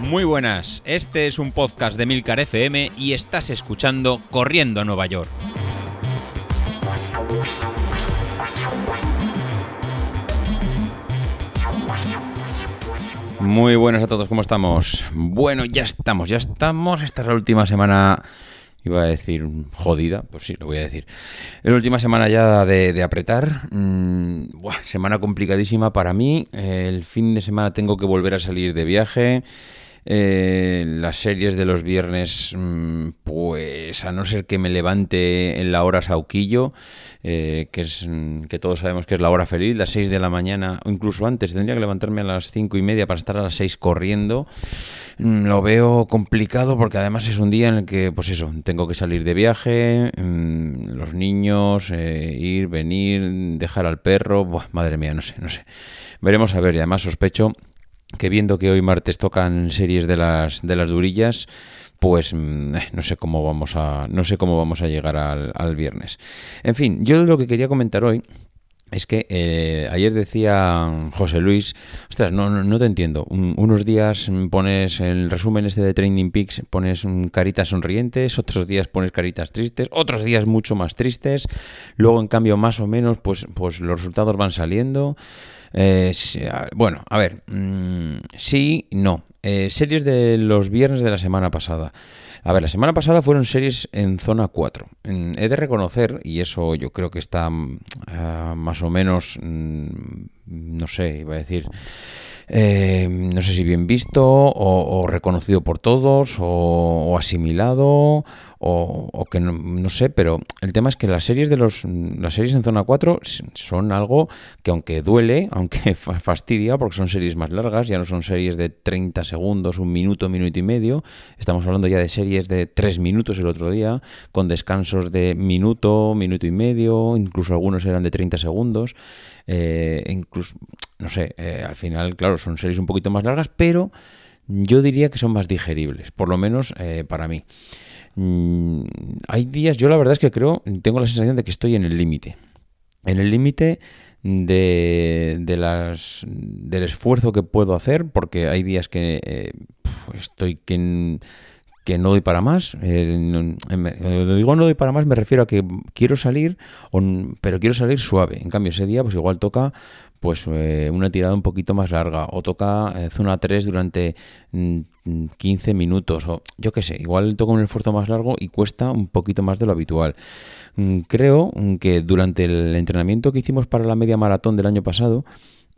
Muy buenas, este es un podcast de Milcar FM y estás escuchando Corriendo a Nueva York. Muy buenas a todos, ¿cómo estamos? Bueno, ya estamos, ya estamos. Esta es la última semana, iba a decir jodida, pues sí, lo voy a decir. Es la última semana ya de, apretar. Mm, semana complicadísima para mí. el fin de semana tengo que volver a salir de viaje. Eh, las series de los viernes, mm, pues a no ser que me levante en la hora sauquillo, eh, que es mm, que todos sabemos que es la hora feliz, las 6 de la mañana, o incluso antes, tendría que levantarme a las 5 y media para estar a las 6 corriendo. Mm, lo veo complicado porque además es un día en el que, pues eso, tengo que salir de viaje, los niños, eh, ir, venir, dejar al perro, madre mía, no sé, no sé. Veremos a ver, y además sospecho que viendo que hoy martes tocan series de las, de las durillas, pues mm, eh, no sé cómo vamos a no sé cómo vamos a llegar al, viernes. En fin, yo lo que quería comentar hoy es que eh, ayer decía José Luis, ostras, no, no, te entiendo. unos días pones el resumen este de Training Peaks, pones caritas sonrientes, otros días pones caritas tristes, otros días mucho más tristes, luego en cambio más o menos pues, pues los resultados van saliendo. Eh, bueno, a ver, mm, sí, no. Eh, series de los viernes de la semana pasada. A ver, la semana pasada fueron series en zona 4. he de reconocer, y eso yo creo que está mm, ah, más o menos, mm, no sé, iba a decir, eh, no sé si bien visto o, reconocido por todos o, asimilado o, que no, sé, pero el tema es que las series de los las series en zona 4 son algo que aunque duele, aunque fastidia porque son series más largas, ya no son series de 30 segundos, un minuto, minuto y medio, estamos hablando ya de series de 3 minutos el otro día, con descansos de minuto, minuto y medio, incluso algunos eran de 30 segundos. Eh, incluso, no sé, eh, al final, claro, son series un poquito más largas, pero yo diría que son más digeribles, por lo menos eh, para mí. Mm, hay días, yo la verdad es que creo, tengo la sensación de que estoy en el límite. En el límite de, de, las, del esfuerzo que puedo hacer, porque hay días que estoy que que no doy para más. Eh, digo no doy para más, me refiero a que quiero salir, pero quiero salir suave. En cambio, ese día, pues igual toca pues eh, una tirada un poquito más larga o toca eh, zona 3 durante 15 mm, minutos o yo qué sé, igual toca un esfuerzo más largo y cuesta un poquito más de lo habitual. Mm, creo que durante el entrenamiento que hicimos para la media maratón del año pasado,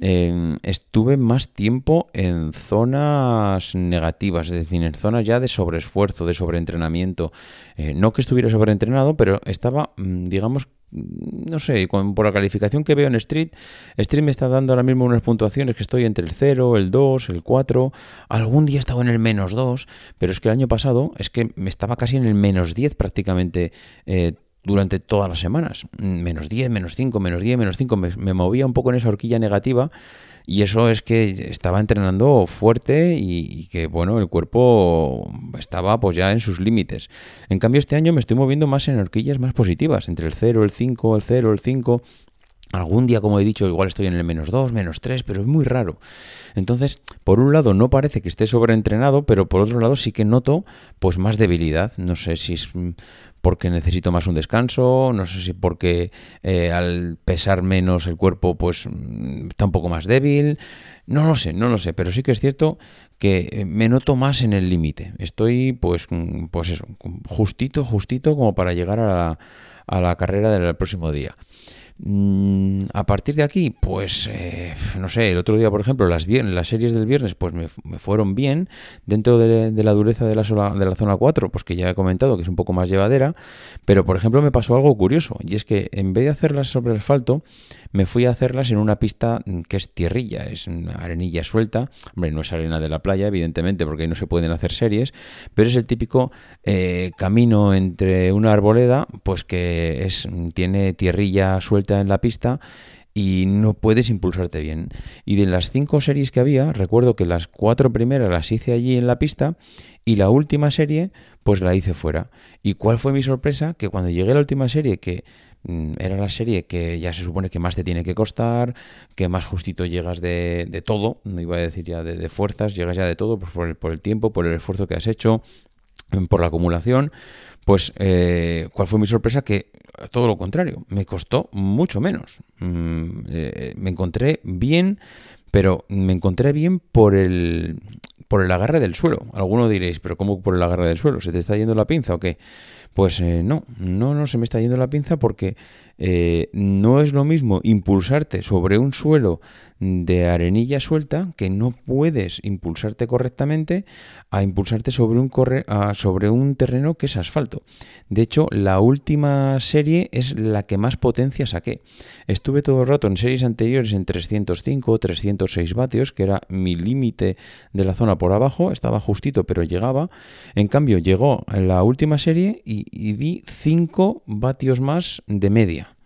estuve más tiempo en zonas negativas, es decir, en zonas ya de sobreesfuerzo, de sobreentrenamiento. Eh, no que estuviera sobreentrenado, pero estaba, mm, digamos, no sé, por la calificación que veo en Street, Street me está dando ahora mismo unas puntuaciones que estoy entre el 0, el 2, el 4, algún día estaba en el menos 2, pero es que el año pasado es que me estaba casi en el menos 10 prácticamente eh, durante todas las semanas. Menos 10, menos 5, menos 10, menos 5. Me, movía un poco en esa horquilla negativa y eso es que estaba entrenando fuerte y, que, bueno, el cuerpo estaba pues ya en sus límites. En cambio, este año me estoy moviendo más en horquillas más positivas, entre el 0, el 5, el 0, el 5. Algún día, como he dicho, igual estoy en el menos 2, menos 3, pero es muy raro. Entonces, por un lado no parece que esté sobreentrenado, pero por otro lado sí que noto pues más debilidad. No sé si es porque necesito más un descanso, no sé si porque eh, al pesar menos el cuerpo pues mm, está un poco más débil, no lo sé, no lo sé, pero sí que es cierto que eh, me noto más en el límite, estoy pues, mm, pues eso, justito, justito como para llegar a la, a la carrera del próximo día. Mm, a partir de aquí, pues eh, no sé, el otro día, por ejemplo, las, las series del viernes, pues me, fueron bien dentro de, la dureza de la, de la zona 4, pues que ya he comentado que es un poco más llevadera, pero por ejemplo me pasó algo curioso, y es que en vez de hacerlas sobre asfalto, me fui a hacerlas en una pista que es tierrilla, es arenilla suelta, hombre, no es arena de la playa, evidentemente, porque ahí no se pueden hacer series, pero es el típico eh, camino entre una arboleda, pues que es, tiene tierrilla suelta en la pista y no puedes impulsarte bien. Y de las cinco series que había, recuerdo que las cuatro primeras las hice allí en la pista y la última serie pues la hice fuera. ¿Y cuál fue mi sorpresa? Que cuando llegué a la última serie, que mm, era la serie que ya se supone que más te tiene que costar, que más justito llegas de, todo, no iba a decir ya de, fuerzas, llegas ya de todo pues por, el, por el tiempo, por el esfuerzo que has hecho, mm, por la acumulación. Pues, eh, ¿cuál fue mi sorpresa? Que todo lo contrario, me costó mucho menos. Mm, eh, me encontré bien, pero me encontré bien por el, por el agarre del suelo. Alguno diréis, pero ¿cómo por el agarre del suelo? ¿Se te está yendo la pinza o qué? Pues eh, no, no, no se me está yendo la pinza porque eh, no es lo mismo impulsarte sobre un suelo de arenilla suelta que no puedes impulsarte correctamente a impulsarte sobre un, corre, sobre un terreno que es asfalto. De hecho, la última serie es la que más potencia saqué. Estuve todo el rato en series anteriores en 305 306 vatios, que era mi límite de la zona por abajo, estaba justito pero llegaba. En cambio, llegó en la última serie y, di 5 vatios más de media.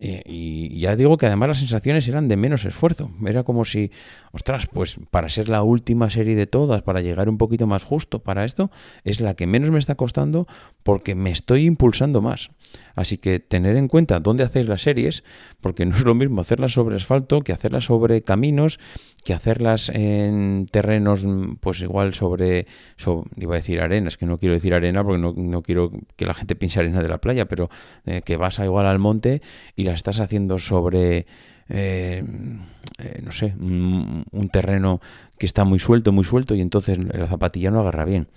Eh, y ya digo que además las sensaciones eran de menos esfuerzo. Era como si, ostras, pues para ser la última serie de todas, para llegar un poquito más justo para esto, es la que menos me está costando porque me estoy impulsando más. Así que tener en cuenta dónde hacéis las series, porque no es lo mismo hacerlas sobre asfalto que hacerlas sobre caminos, que hacerlas en terrenos, pues igual sobre, iba a decir arenas, que no quiero decir arena porque no, quiero que la gente piense arena de la playa, pero eh, que vas a igual al monte y las estás haciendo sobre... Eh, eh, no sé, un, un terreno que está muy suelto, muy suelto y entonces la zapatilla no agarra bien.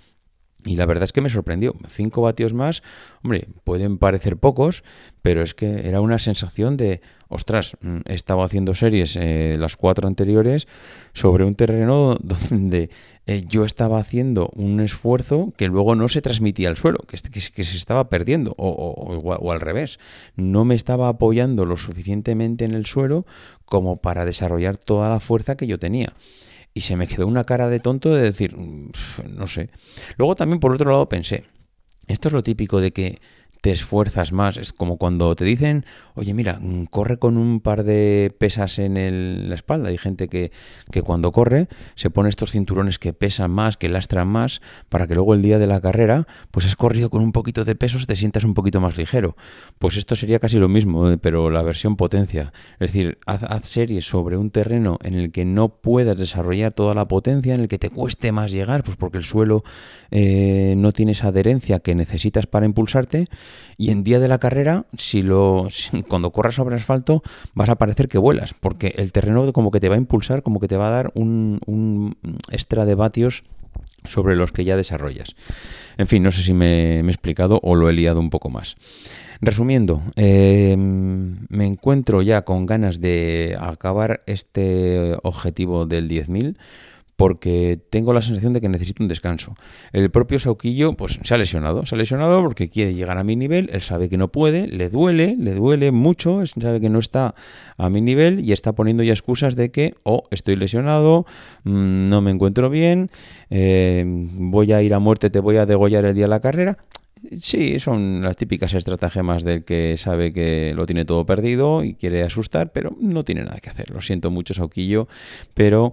Y la verdad es que me sorprendió. 5 vatios más, hombre, pueden parecer pocos, pero es que era una sensación de, ostras, mm, he estado haciendo series, eh, las cuatro anteriores, sobre un terreno donde eh, yo estaba haciendo un esfuerzo que luego no se transmitía al suelo, que, se estaba perdiendo, o, o, al revés. No me estaba apoyando lo suficientemente en el suelo como para desarrollar toda la fuerza que yo tenía y se me quedó una cara de tonto de decir, mm, no sé. Luego también por otro lado pensé, esto es lo típico de que te esfuerzas más. Es como cuando te dicen, oye, mira, mm, corre con un par de pesas en la espalda. Hay gente que, que, cuando corre se pone estos cinturones que pesan más, que lastran más, para que luego el día de la carrera, pues has corrido con un poquito de pesos, te sientas un poquito más ligero. Pues esto sería casi lo mismo, eh, pero la versión potencia. Es decir, haz, series sobre un terreno en el que no puedas desarrollar toda la potencia, en el que te cueste más llegar, pues porque el suelo eh, no tiene esa adherencia que necesitas para impulsarte y en día de la carrera, si lo cuando corras sobre asfalto, vas a parecer que vuelas, porque el terreno como que te va a impulsar, como que te va a dar un, un extra de vatios sobre los que ya desarrollas. En fin, no sé si me, he explicado o lo he liado un poco más. Resumiendo, em, me encuentro ya con ganas de acabar este objetivo del 10.000 porque tengo la sensación de que necesito un descanso. El propio Sauquillo pues se ha lesionado, se ha lesionado porque quiere llegar a mi nivel, él sabe que no puede, le duele, le duele mucho, sabe que no está a mi nivel y está poniendo ya excusas de que oh, estoy lesionado, mm, no me encuentro bien, eh, voy a ir a muerte, te voy a degollar el día de la carrera. Sí, son las típicas estratagemas del que sabe que lo tiene todo perdido y quiere asustar, pero no tiene nada que hacer. Lo siento mucho, Sauquillo, pero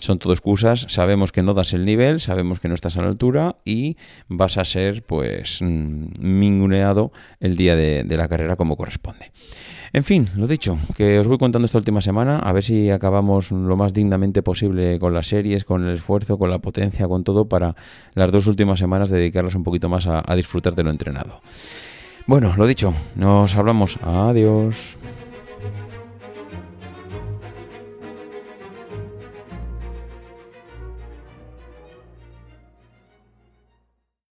son todo excusas. Sabemos que no das el nivel, sabemos que no estás a la altura y vas a ser, pues, mm, minguneado el día de la carrera como corresponde. En fin, lo dicho, que os voy contando esta última semana, a ver si acabamos lo más dignamente posible con las series, con el esfuerzo, con la potencia, con todo, para las dos últimas semanas dedicarlas un poquito más a, a disfrutar de lo entrenado. Bueno, lo dicho, nos hablamos. Adiós.